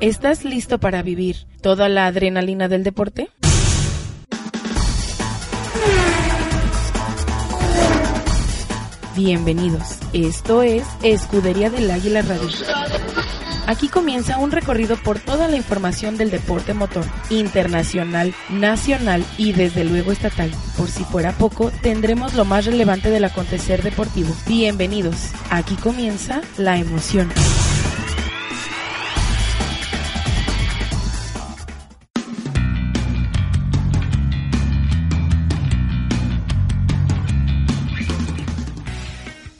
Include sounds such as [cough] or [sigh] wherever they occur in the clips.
¿Estás listo para vivir toda la adrenalina del deporte? Bienvenidos. Esto es Escudería del Águila Radio. Aquí comienza un recorrido por toda la información del deporte motor, internacional, nacional y desde luego estatal. Por si fuera poco, tendremos lo más relevante del acontecer deportivo. Bienvenidos. Aquí comienza la emoción.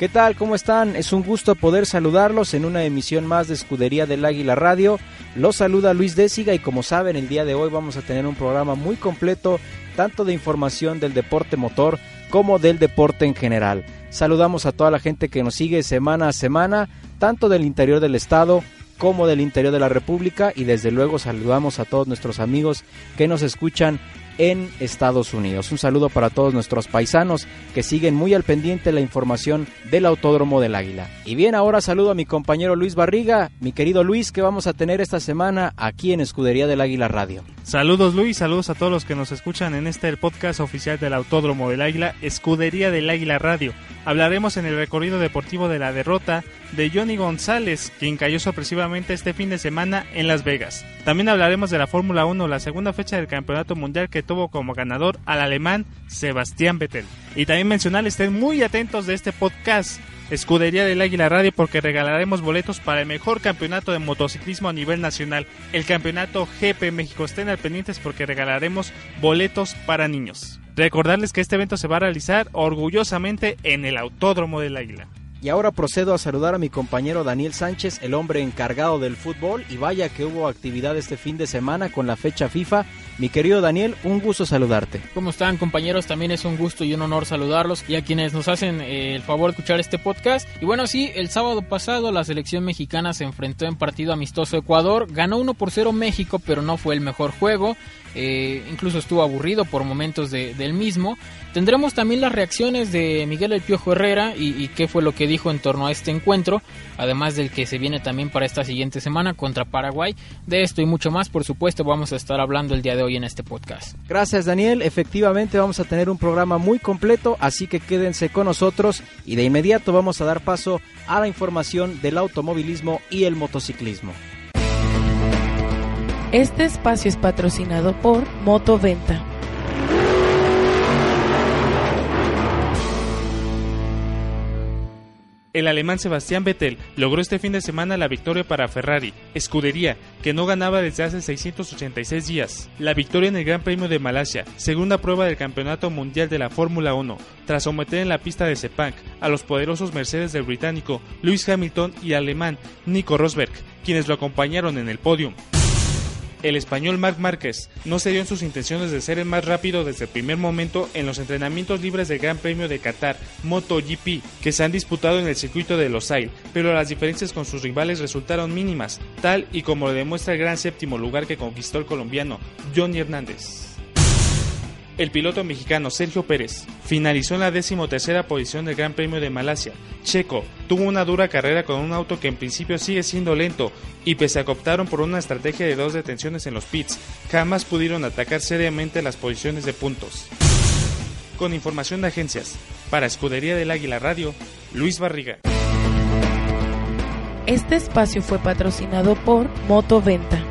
¿Qué tal? ¿Cómo están? Es un gusto poder saludarlos en una emisión más de Escudería del Águila Radio. Los saluda Luis Désiga y como saben el día de hoy vamos a tener un programa muy completo tanto de información del deporte motor como del deporte en general. Saludamos a toda la gente que nos sigue semana a semana, tanto del interior del estado como del interior de la República y desde luego saludamos a todos nuestros amigos que nos escuchan en Estados Unidos. Un saludo para todos nuestros paisanos que siguen muy al pendiente la información del Autódromo del Águila. Y bien, ahora saludo a mi compañero Luis Barriga. Mi querido Luis, ¿qué vamos a tener esta semana aquí en Escudería del Águila Radio? Saludos Luis, saludos a todos los que nos escuchan en este podcast oficial del Autódromo del Águila, Escudería del Águila Radio. Hablaremos en el recorrido deportivo de la derrota de Johnny González, quien cayó sorpresivamente este fin de semana en Las Vegas. También hablaremos de la Fórmula 1, la segunda fecha del Campeonato Mundial que tuvo como ganador al alemán Sebastián Vettel. Y también mencionar, estén muy atentos de este podcast Escudería del Águila Radio porque regalaremos boletos para el mejor campeonato de motociclismo a nivel nacional, el campeonato GP México. Estén al pendientes porque regalaremos boletos para niños. Recordarles que este evento se va a realizar orgullosamente en el Autódromo del Águila. Y ahora procedo a saludar a mi compañero Daniel Sánchez, el hombre encargado del fútbol. Y vaya que hubo actividad este fin de semana con la fecha FIFA. Mi querido Daniel, un gusto saludarte. ¿Cómo están compañeros? También es un gusto y un honor saludarlos y a quienes nos hacen eh, el favor de escuchar este podcast. Y bueno, sí, el sábado pasado la selección mexicana se enfrentó en partido amistoso Ecuador. Ganó 1 por 0 México, pero no fue el mejor juego. Eh, incluso estuvo aburrido por momentos del mismo. Tendremos también las reacciones de Miguel El Piojo Herrera y, qué fue lo que dijo en torno a este encuentro, además del que se viene también para esta siguiente semana contra Paraguay. De esto y mucho más, por supuesto, vamos a estar hablando el día de hoy en este podcast. Gracias Daniel, efectivamente vamos a tener un programa muy completo, así que quédense con nosotros y de inmediato vamos a dar paso a la información del automovilismo y el motociclismo. Este espacio es patrocinado por Motoventa. El alemán Sebastián Vettel logró este fin de semana la victoria para Ferrari, escudería que no ganaba desde hace 686 días. La victoria en el Gran Premio de Malasia, segunda prueba del Campeonato Mundial de la Fórmula 1, tras someter en la pista de Sepang a los poderosos Mercedes del británico Lewis Hamilton y alemán Nico Rosberg, quienes lo acompañaron en el podium. El español Marc Márquez no cedió en sus intenciones de ser el más rápido desde el primer momento en los entrenamientos libres del Gran Premio de Qatar, MotoGP, que se han disputado en el circuito de Losail, pero las diferencias con sus rivales resultaron mínimas, tal y como lo demuestra el gran séptimo lugar que conquistó el colombiano Johnny Hernández. El piloto mexicano Sergio Pérez finalizó en la decimotercera posición del Gran Premio de Malasia. Checo tuvo una dura carrera con un auto que en principio sigue siendo lento y pese a que optaron por una estrategia de dos detenciones en los pits, jamás pudieron atacar seriamente las posiciones de puntos. Con información de agencias, para Escudería del Águila Radio, Luis Barriga. Este espacio fue patrocinado por Motoventa.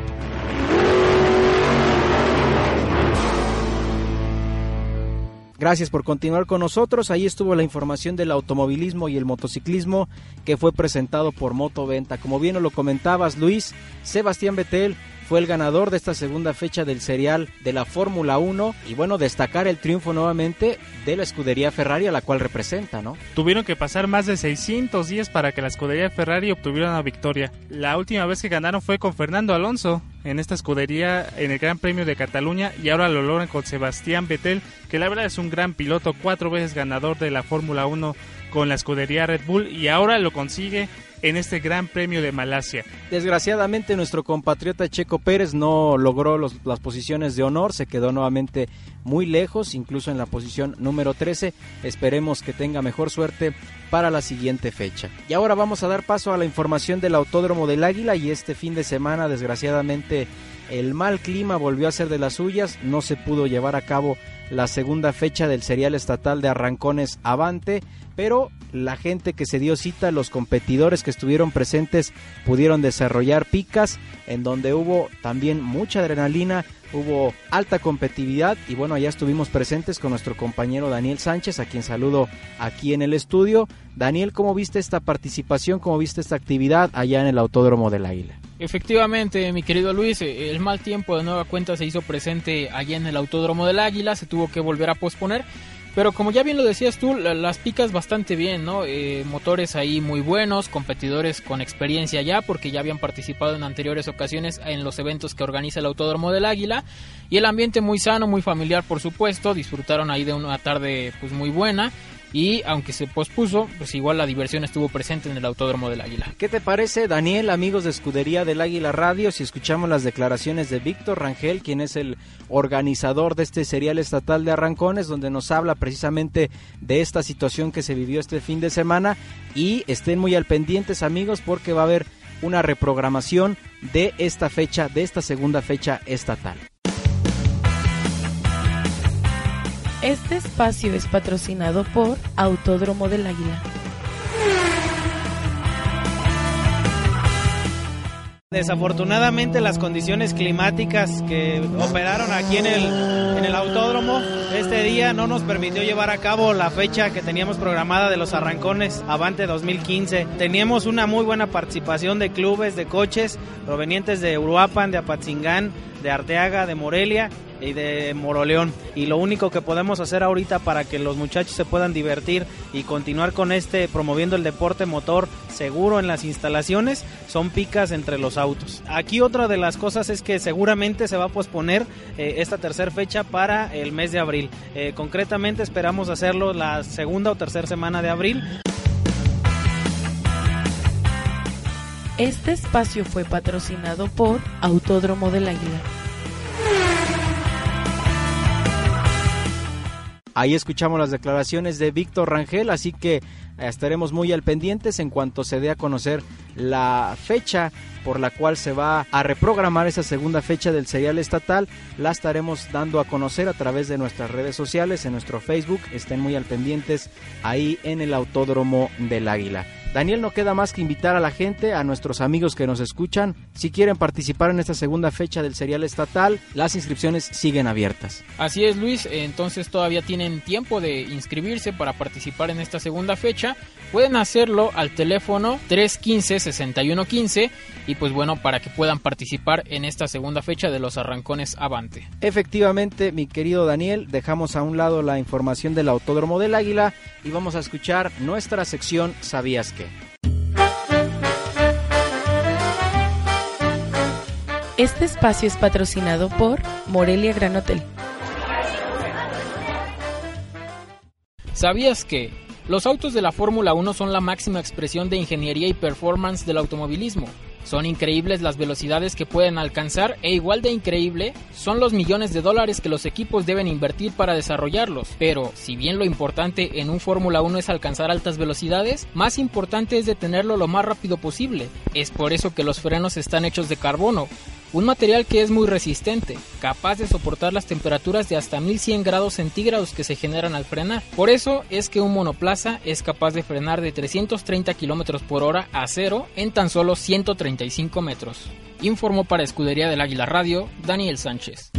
Gracias por continuar con nosotros. Ahí estuvo la información del automovilismo y el motociclismo que fue presentado por Motoventa. Como bien lo comentabas, Luis, Sebastián Vettel fue el ganador de esta segunda fecha del serial de la Fórmula 1 y bueno, destacar el triunfo nuevamente de la escudería Ferrari a la cual representa, ¿no? Tuvieron que pasar más de 600 días para que la escudería Ferrari obtuviera una victoria. La última vez que ganaron fue con Fernando Alonso en esta escudería en el Gran Premio de Cataluña y ahora lo logran con Sebastián Vettel, que la verdad es un gran piloto, cuatro veces ganador de la Fórmula 1 con la escudería Red Bull y ahora lo consigue en este Gran Premio de Malasia. Desgraciadamente nuestro compatriota Checo Pérez no logró las posiciones de honor, se quedó nuevamente muy lejos, incluso en la posición número 13. Esperemos que tenga mejor suerte para la siguiente fecha. Y ahora vamos a dar paso a la información del Autódromo del Águila y este fin de semana desgraciadamente el mal clima volvió a ser de las suyas, no se pudo llevar a cabo la segunda fecha del serial estatal de Arrancones Avante, pero la gente que se dio cita, los competidores que estuvieron presentes pudieron desarrollar picas en donde hubo también mucha adrenalina, hubo alta competitividad y bueno, allá estuvimos presentes con nuestro compañero Daniel Sánchez, a quien saludo aquí en el estudio. Daniel, ¿cómo viste esta participación? ¿Cómo viste esta actividad allá en el Autódromo del Águila? Efectivamente, mi querido Luis, eh, el mal tiempo de nueva cuenta se hizo presente allá en el Autódromo del Águila, se tuvo que volver a posponer. Pero como ya bien lo decías tú, las picas bastante bien, ¿no? Eh, motores ahí muy buenos, competidores con experiencia ya, porque ya habían participado en anteriores ocasiones en los eventos que organiza el Autódromo del Águila. Y el ambiente muy sano, muy familiar, por supuesto. Disfrutaron ahí de una tarde pues muy buena y aunque se pospuso, pues igual la diversión estuvo presente en el Autódromo del Águila. ¿Qué te parece, Daniel, amigos de Escudería del Águila Radio, si escuchamos las declaraciones de Víctor Rangel, quien es el organizador de este serial estatal de arrancones, donde nos habla precisamente de esta situación que se vivió este fin de semana y estén muy al pendientes, amigos, porque va a haber una reprogramación de esta fecha, de esta segunda fecha estatal. Este espacio es patrocinado por Autódromo del Águila. Desafortunadamente las condiciones climáticas que operaron aquí en el, en el autódromo este día no nos permitió llevar a cabo la fecha que teníamos programada de los arrancones Avante 2015. Teníamos una muy buena participación de clubes de coches provenientes de Uruapan, de Apatzingán, de Arteaga, de Morelia y de Moroleón. Y lo único que podemos hacer ahorita para que los muchachos se puedan divertir y continuar con este promoviendo el deporte motor seguro en las instalaciones son picas entre los autos. Aquí otra de las cosas es que seguramente se va a posponer eh, esta tercera fecha para el mes de abril. Eh, concretamente esperamos hacerlo la segunda o tercera semana de abril. Este espacio fue patrocinado por Autódromo del Águila. Ahí escuchamos las declaraciones de Víctor Rangel, así que estaremos muy al pendientes en cuanto se dé a conocer la fecha por la cual se va a reprogramar esa segunda fecha del serial estatal. La estaremos dando a conocer a través de nuestras redes sociales, en nuestro Facebook. Estén muy al pendientes ahí en el Autódromo del Águila. Daniel, no queda más que invitar a la gente, a nuestros amigos que nos escuchan, si quieren participar en esta segunda fecha del serial estatal, las inscripciones siguen abiertas. Así es, Luis, entonces todavía tienen tiempo de inscribirse para participar en esta segunda fecha. Pueden hacerlo al teléfono 315-6115 y pues bueno, para que puedan participar en esta segunda fecha de los arrancones Avante. Efectivamente, mi querido Daniel, dejamos a un lado la información del Autódromo del Águila y vamos a escuchar nuestra sección ¿Sabías qué? Este espacio es patrocinado por Morelia Gran Hotel. ¿Sabías que los autos de la Fórmula 1 son la máxima expresión de ingeniería y performance del automovilismo? Son increíbles las velocidades que pueden alcanzar e igual de increíble son los millones de dólares que los equipos deben invertir para desarrollarlos. Pero si bien lo importante en un Fórmula 1 es alcanzar altas velocidades, más importante es detenerlo lo más rápido posible. Es por eso que los frenos están hechos de carbono, un material que es muy resistente, capaz de soportar las temperaturas de hasta 1100 grados centígrados que se generan al frenar. Por eso es que un monoplaza es capaz de frenar de 330 km por hora a cero en tan solo 135 metros. Informó para Escudería del Águila Radio Daniel Sánchez.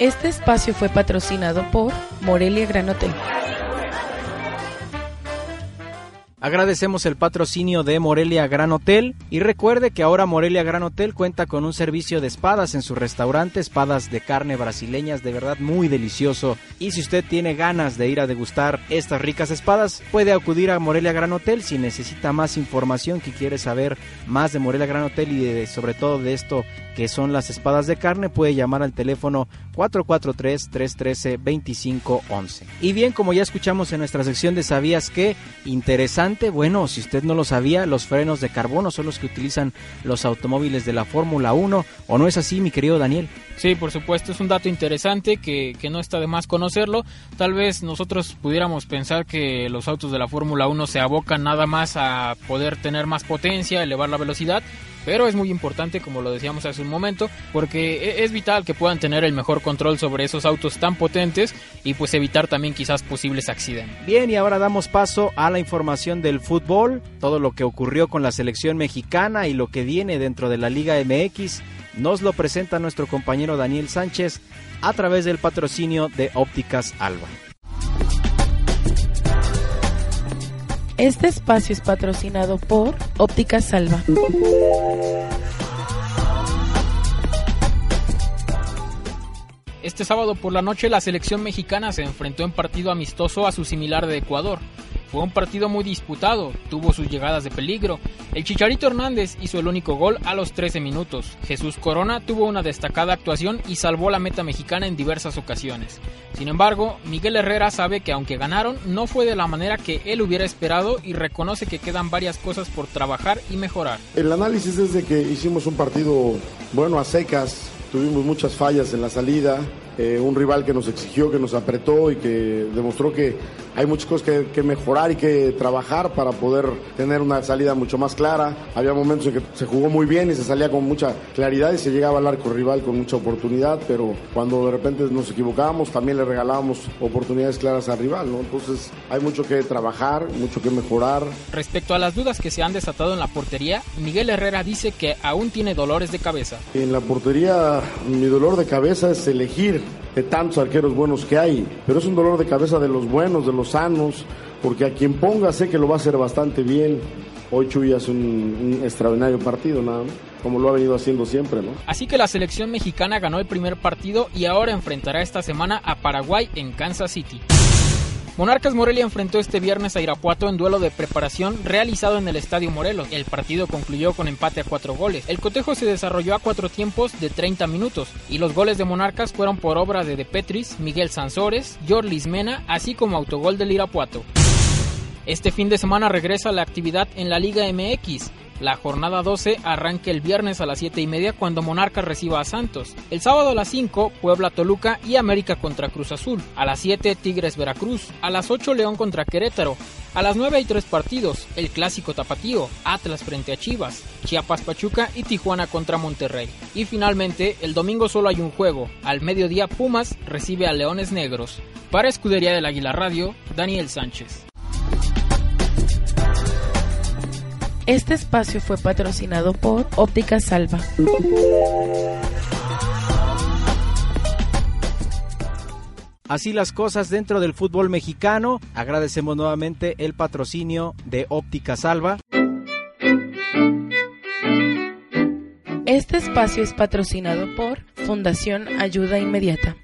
Este espacio fue patrocinado por Morelia Gran Hotel. Agradecemos el patrocinio de Morelia Gran Hotel y recuerde que ahora Morelia Gran Hotel cuenta con un servicio de espadas en su restaurante, espadas de carne brasileñas, de verdad muy delicioso. Y si usted tiene ganas de ir a degustar estas ricas espadas, puede acudir a Morelia Gran Hotel si necesita más información, que quiere saber más de Morelia Gran Hotel y sobre todo de esto que son las espadas de carne, puede llamar al teléfono 443-313-2511. Y bien, como ya escuchamos en nuestra sección de ¿Sabías qué? Interesante bueno, si usted no lo sabía, los frenos de carbono son los que utilizan los automóviles de la Fórmula 1, ¿o no es así, mi querido Daniel? Sí, por supuesto, es un dato interesante que, que no está de más conocerlo. Tal vez nosotros pudiéramos pensar que los autos de la Fórmula 1 se abocan nada más a poder tener más potencia, elevar la velocidad, pero es muy importante, como lo decíamos hace un momento, porque e-, es vital que puedan tener el mejor control sobre esos autos tan potentes y pues evitar también quizás posibles accidentes. Bien, y ahora damos paso a la información del fútbol, todo lo que ocurrió con la selección mexicana y lo que viene dentro de la Liga MX. Nos lo presenta nuestro compañero Daniel Sánchez a través del patrocinio de Ópticas Alba. Este espacio es patrocinado por Óptica Salva. Este sábado por la noche la selección mexicana se enfrentó en partido amistoso a su similar de Ecuador. Fue un partido muy disputado, tuvo sus llegadas de peligro. El Chicharito Hernández hizo el único gol a los 13 minutos. Jesús Corona tuvo una destacada actuación y salvó la meta mexicana en diversas ocasiones. Sin embargo, Miguel Herrera sabe que aunque ganaron, no fue de la manera que él hubiera esperado y reconoce que quedan varias cosas por trabajar y mejorar. El análisis es de que hicimos un partido bueno a secas, tuvimos muchas fallas en la salida, eh, un rival que nos exigió, que nos apretó y que demostró que hay muchas cosas que, mejorar y que trabajar para poder tener una salida mucho más clara. Había momentos en que se jugó muy bien y se salía con mucha claridad y se llegaba al arco rival con mucha oportunidad, pero cuando de repente nos equivocábamos también le regalábamos oportunidades claras al rival, ¿no? Entonces hay mucho que trabajar, mucho que mejorar. Respecto a las dudas que se han desatado en la portería, Miguel Herrera dice que aún tiene dolores de cabeza. En la portería mi dolor de cabeza es elegir de tantos arqueros buenos que hay, pero es un dolor de cabeza de los buenos, de los sanos, porque a quien ponga sé que lo va a hacer bastante bien. Hoy Chuy hace un, extraordinario partido, nada como lo ha venido haciendo siempre, ¿no? Así que la selección mexicana ganó el primer partido y ahora enfrentará esta semana a Paraguay en Kansas City. Monarcas Morelia enfrentó este viernes a Irapuato en duelo de preparación realizado en el Estadio Morelos. El partido concluyó con empate a cuatro goles. El cotejo se desarrolló a cuatro tiempos de 30 minutos y los goles de Monarcas fueron por obra de De Petris, Miguel Sansores, Jorlis Mena, así como autogol del Irapuato. Este fin de semana regresa la actividad en la Liga MX. La jornada 12 arranca el viernes a las 7 y media cuando Monarcas reciba a Santos. El sábado a las 5, Puebla Toluca y América contra Cruz Azul. A las 7, Tigres Veracruz. A las 8, León contra Querétaro. A las 9 hay tres partidos, el clásico tapatío, Atlas frente a Chivas, Chiapas Pachuca y Tijuana contra Monterrey. Y finalmente, el domingo solo hay un juego, al mediodía Pumas recibe a Leones Negros. Para Escudería del Águila Radio, Daniel Sánchez. Este espacio fue patrocinado por Óptica Salva. Así las cosas dentro del fútbol mexicano. Agradecemos nuevamente el patrocinio de Óptica Salva. Este espacio es patrocinado por Fundación Ayuda Inmediata.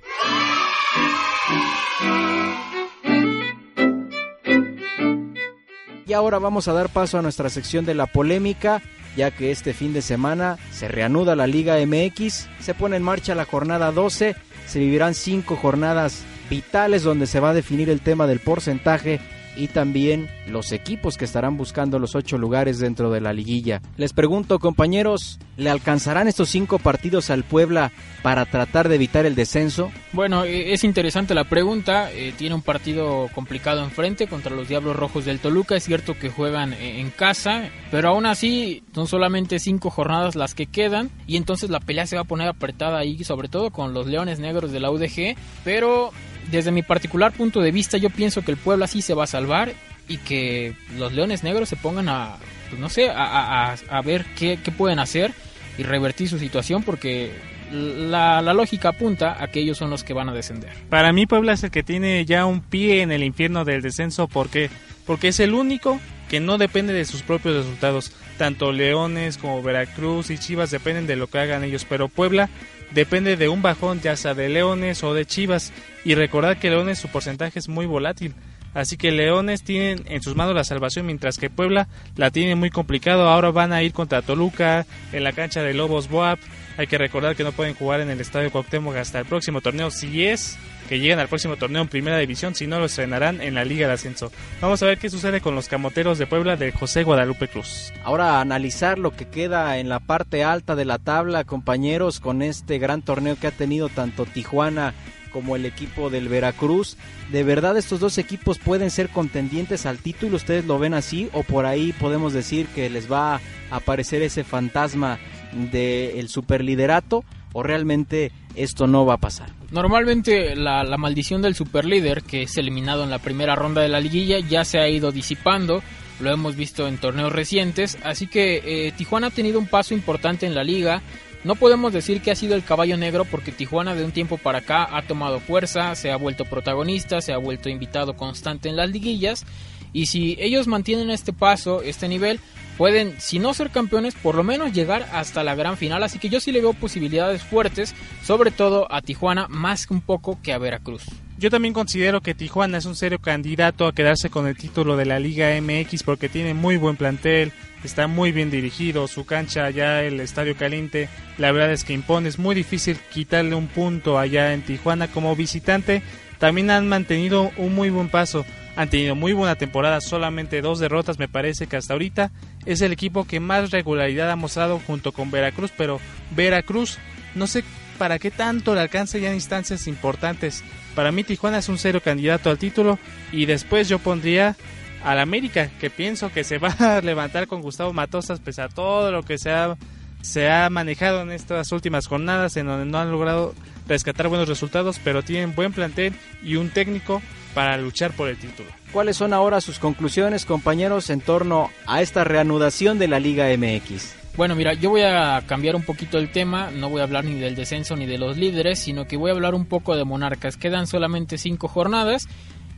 Ahora vamos a dar paso a nuestra sección de la polémica, ya que este fin de semana se reanuda la Liga MX, se pone en marcha la jornada 12, se vivirán cinco jornadas vitales donde se va a definir el tema del porcentaje y también los equipos que estarán buscando los ocho lugares dentro de la liguilla. Les pregunto, compañeros, ¿le alcanzarán estos cinco partidos al Puebla para tratar de evitar el descenso? Bueno, e, es interesante la pregunta. Eh, tiene un partido complicado enfrente contra los Diablos Rojos del Toluca. Es cierto que juegan eh, en casa, pero aún así son solamente cinco jornadas las que quedan y entonces la pelea se va a poner apretada ahí, sobre todo con los Leones Negros de la UDG. Pero desde mi particular punto de vista, yo pienso que el Puebla sí se va a salvar y que los Leones Negros se pongan a, pues no sé, a, ver qué, pueden hacer y revertir su situación porque la, la, lógica apunta a que ellos son los que van a descender. Para mí Puebla es el que tiene ya un pie en el infierno del descenso porque porque es el único que no depende de sus propios resultados. Tanto Leones como Veracruz y Chivas dependen de lo que hagan ellos, pero Puebla depende de un bajón ya sea de Leones o de Chivas. Y recordar que Leones su porcentaje es muy volátil. Así que Leones tienen en sus manos la salvación, mientras que Puebla la tiene muy complicado. Ahora van a ir contra Toluca en la cancha de Lobos Boap. Hay que recordar que no pueden jugar en el Estadio Cuauhtémoc hasta el próximo torneo, si es que lleguen al próximo torneo en Primera División, si no lo estrenarán en la Liga de Ascenso. Vamos a ver qué sucede con los camoteros de Puebla de José Guadalupe Cruz. Ahora analizar lo que queda en la parte alta de la tabla, compañeros, con este gran torneo que ha tenido tanto Tijuana como el equipo del Veracruz. ¿De verdad estos dos equipos pueden ser contendientes al título? ¿Ustedes lo ven así? ¿O por ahí podemos decir que les va a aparecer ese fantasma del superliderato? ¿O realmente esto no va a pasar? Normalmente la, maldición del superlíder, que es eliminado en la primera ronda de la liguilla, ya se ha ido disipando lo hemos visto en torneos recientes, así que eh, Tijuana ha tenido un paso importante en la liga, no podemos decir que ha sido el caballo negro porque Tijuana de un tiempo para acá ha tomado fuerza, se ha vuelto protagonista, se ha vuelto invitado constante en las liguillas y si ellos mantienen este paso, este nivel, pueden, si no ser campeones, por lo menos llegar hasta la gran final. Así que yo sí le veo posibilidades fuertes, sobre todo a Tijuana, más un poco que a Veracruz. Yo también considero que Tijuana es un serio candidato a quedarse con el título de la Liga MX porque tiene muy buen plantel, está muy bien dirigido, su cancha allá, el Estadio Caliente, la verdad es que impone, es muy difícil quitarle un punto allá en Tijuana como visitante. También han mantenido un muy buen paso, han tenido muy buena temporada, solamente dos derrotas me parece que hasta ahorita es el equipo que más regularidad ha mostrado junto con Veracruz, pero Veracruz no sé para qué tanto le alcanza ya en instancias importantes. Para mí Tijuana es un cero candidato al título y después yo pondría al América, que pienso que se [laughs] va a levantar con Gustavo Matosas pese a todo lo que se ha, se ha manejado en estas últimas jornadas en donde no han logrado rescatar buenos resultados, pero tienen buen plantel y un técnico para luchar por el título. ¿Cuáles son ahora sus conclusiones, compañeros, en torno a esta reanudación de la Liga MX? Bueno, mira, yo voy a cambiar un poquito el tema, no voy a hablar ni del descenso ni de los líderes, sino que voy a hablar un poco de Monarcas. Quedan solamente cinco jornadas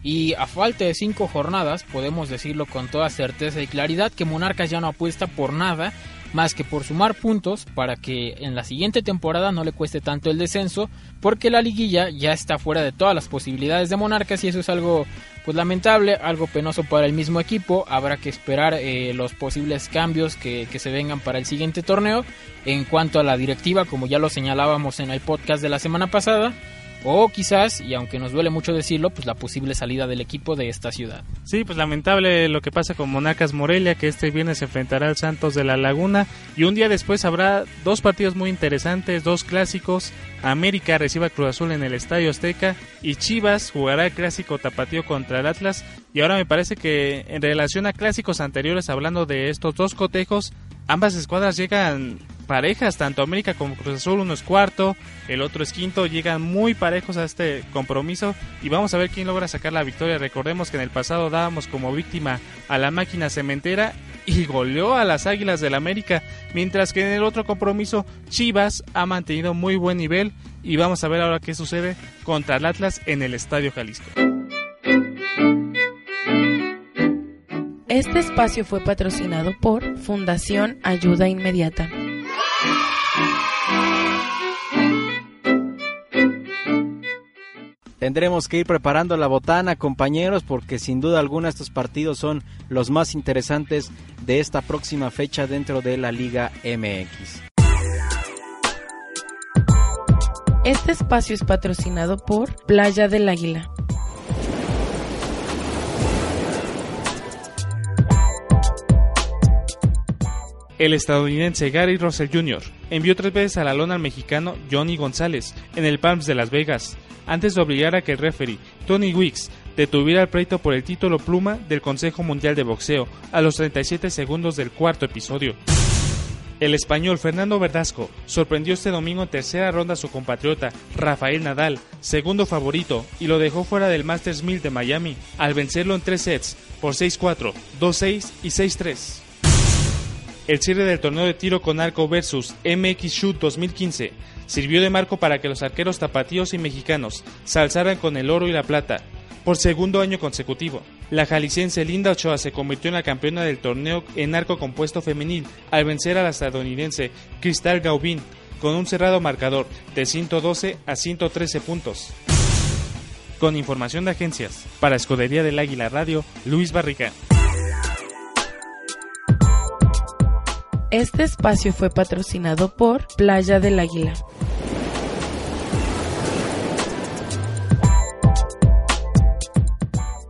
y a falta de cinco jornadas podemos decirlo con toda certeza y claridad que Monarcas ya no apuesta por nada más que por sumar puntos para que en la siguiente temporada no le cueste tanto el descenso, porque la liguilla ya está fuera de todas las posibilidades de Monarcas y eso es algo pues lamentable, algo penoso para el mismo equipo, habrá que esperar eh, los posibles cambios que, que se vengan para el siguiente torneo. En cuanto a la directiva, como ya lo señalábamos en el podcast de la semana pasada, o quizás, y aunque nos duele mucho decirlo, pues la posible salida del equipo de esta ciudad. Sí, pues lamentable lo que pasa con Monacas Morelia, que este viernes se enfrentará al Santos de la Laguna y un día después habrá dos partidos muy interesantes, dos clásicos. América recibe a Cruz Azul en el Estadio Azteca y Chivas jugará el clásico tapatío contra el Atlas. Y ahora me parece que en relación a clásicos anteriores, hablando de estos dos cotejos, ambas escuadras llegan parejas, tanto América como Cruz Azul, uno es cuarto, el otro es quinto, llegan muy parejos a este compromiso y vamos a ver quién logra sacar la victoria. Recordemos que en el pasado dábamos como víctima a la máquina cementera y goleó a las Águilas del América, mientras que en el otro compromiso Chivas ha mantenido muy buen nivel y vamos a ver ahora qué sucede contra el Atlas en el Estadio Jalisco. Este espacio fue patrocinado por Fundación Ayuda Inmediata. Tendremos que ir preparando la botana, compañeros, porque sin duda alguna estos partidos son los más interesantes de esta próxima fecha dentro de la Liga MX. Este espacio es patrocinado por Playa del Águila. El estadounidense Gary Russell Jr. envió tres veces a la lona al mexicano Johnny González en el Palms de Las Vegas, antes de obligar a que el referee Tony Wicks detuviera el pleito por el título pluma del Consejo Mundial de Boxeo a los 37 segundos del cuarto episodio. El español Fernando Verdasco sorprendió este domingo en tercera ronda a su compatriota Rafael Nadal, segundo favorito, y lo dejó fuera del Masters 1000 de Miami, al vencerlo en tres sets por 6-4, 2-6 y 6-3. El cierre del torneo de tiro con arco versus MX Shoot 2015 sirvió de marco para que los arqueros tapatíos y mexicanos se alzaran con el oro y la plata por segundo año consecutivo. La jalisciense Linda Ochoa se convirtió en la campeona del torneo en arco compuesto femenil al vencer a la estadounidense Cristal Gaubin con un cerrado marcador de 112 a 113 puntos. Con información de agencias, para Escudería del Águila Radio, Luis Barrica. Este espacio fue patrocinado por Playa del Águila.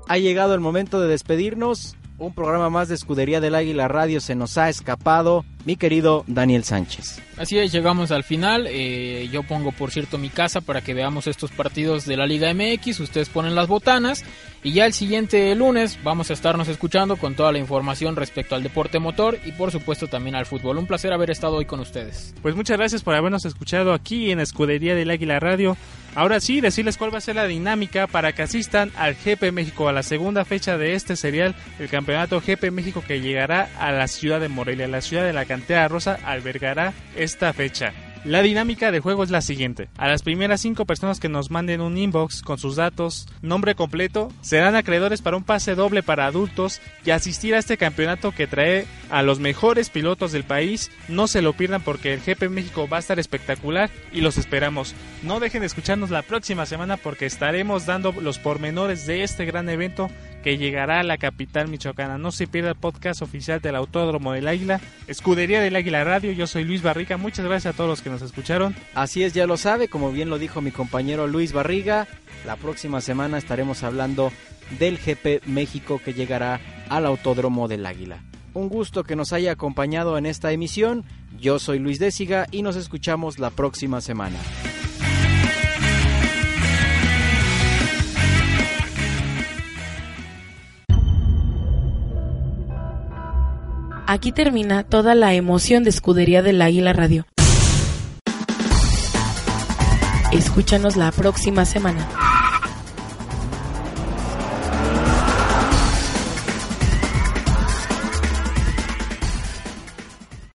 Ha llegado el momento de despedirnos. Un programa más de Escudería del Águila Radio se nos ha escapado, mi querido Daniel Sánchez. Así es, llegamos al final. Eh, yo pongo, por cierto, mi casa para que veamos estos partidos de la Liga MX. Ustedes ponen las botanas. Y ya el siguiente lunes vamos a estarnos escuchando con toda la información respecto al deporte motor y por supuesto también al fútbol. Un placer haber estado hoy con ustedes. Pues muchas gracias por habernos escuchado aquí en Escudería del Águila Radio. Ahora sí, decirles cuál va a ser la dinámica para que asistan al GP México, a la segunda fecha de este serial, el campeonato GP México que llegará a la ciudad de Morelia. La ciudad de la Cantera Rosa albergará esta fecha. La dinámica de juego es la siguiente. A las primeras cinco personas que nos manden un inbox con sus datos, nombre completo, serán acreedores para un pase doble para adultos y asistir a este campeonato que trae a los mejores pilotos del país. No se lo pierdan porque el GP México va a estar espectacular y los esperamos. No dejen de escucharnos la próxima semana porque estaremos dando los pormenores de este gran evento que llegará a la capital michoacana. No se pierda el podcast oficial del Autódromo del Águila, Escudería del Águila Radio. Yo soy Luis Barriga. Muchas gracias a todos los que nos escucharon. Así es, ya lo sabe, como bien lo dijo mi compañero Luis Barriga, la próxima semana estaremos hablando del GP México que llegará al Autódromo del Águila. Un gusto que nos haya acompañado en esta emisión. Yo soy Luis Désiga y nos escuchamos la próxima semana. Aquí termina toda la emoción de Escudería del Águila Radio. Escúchanos la próxima semana.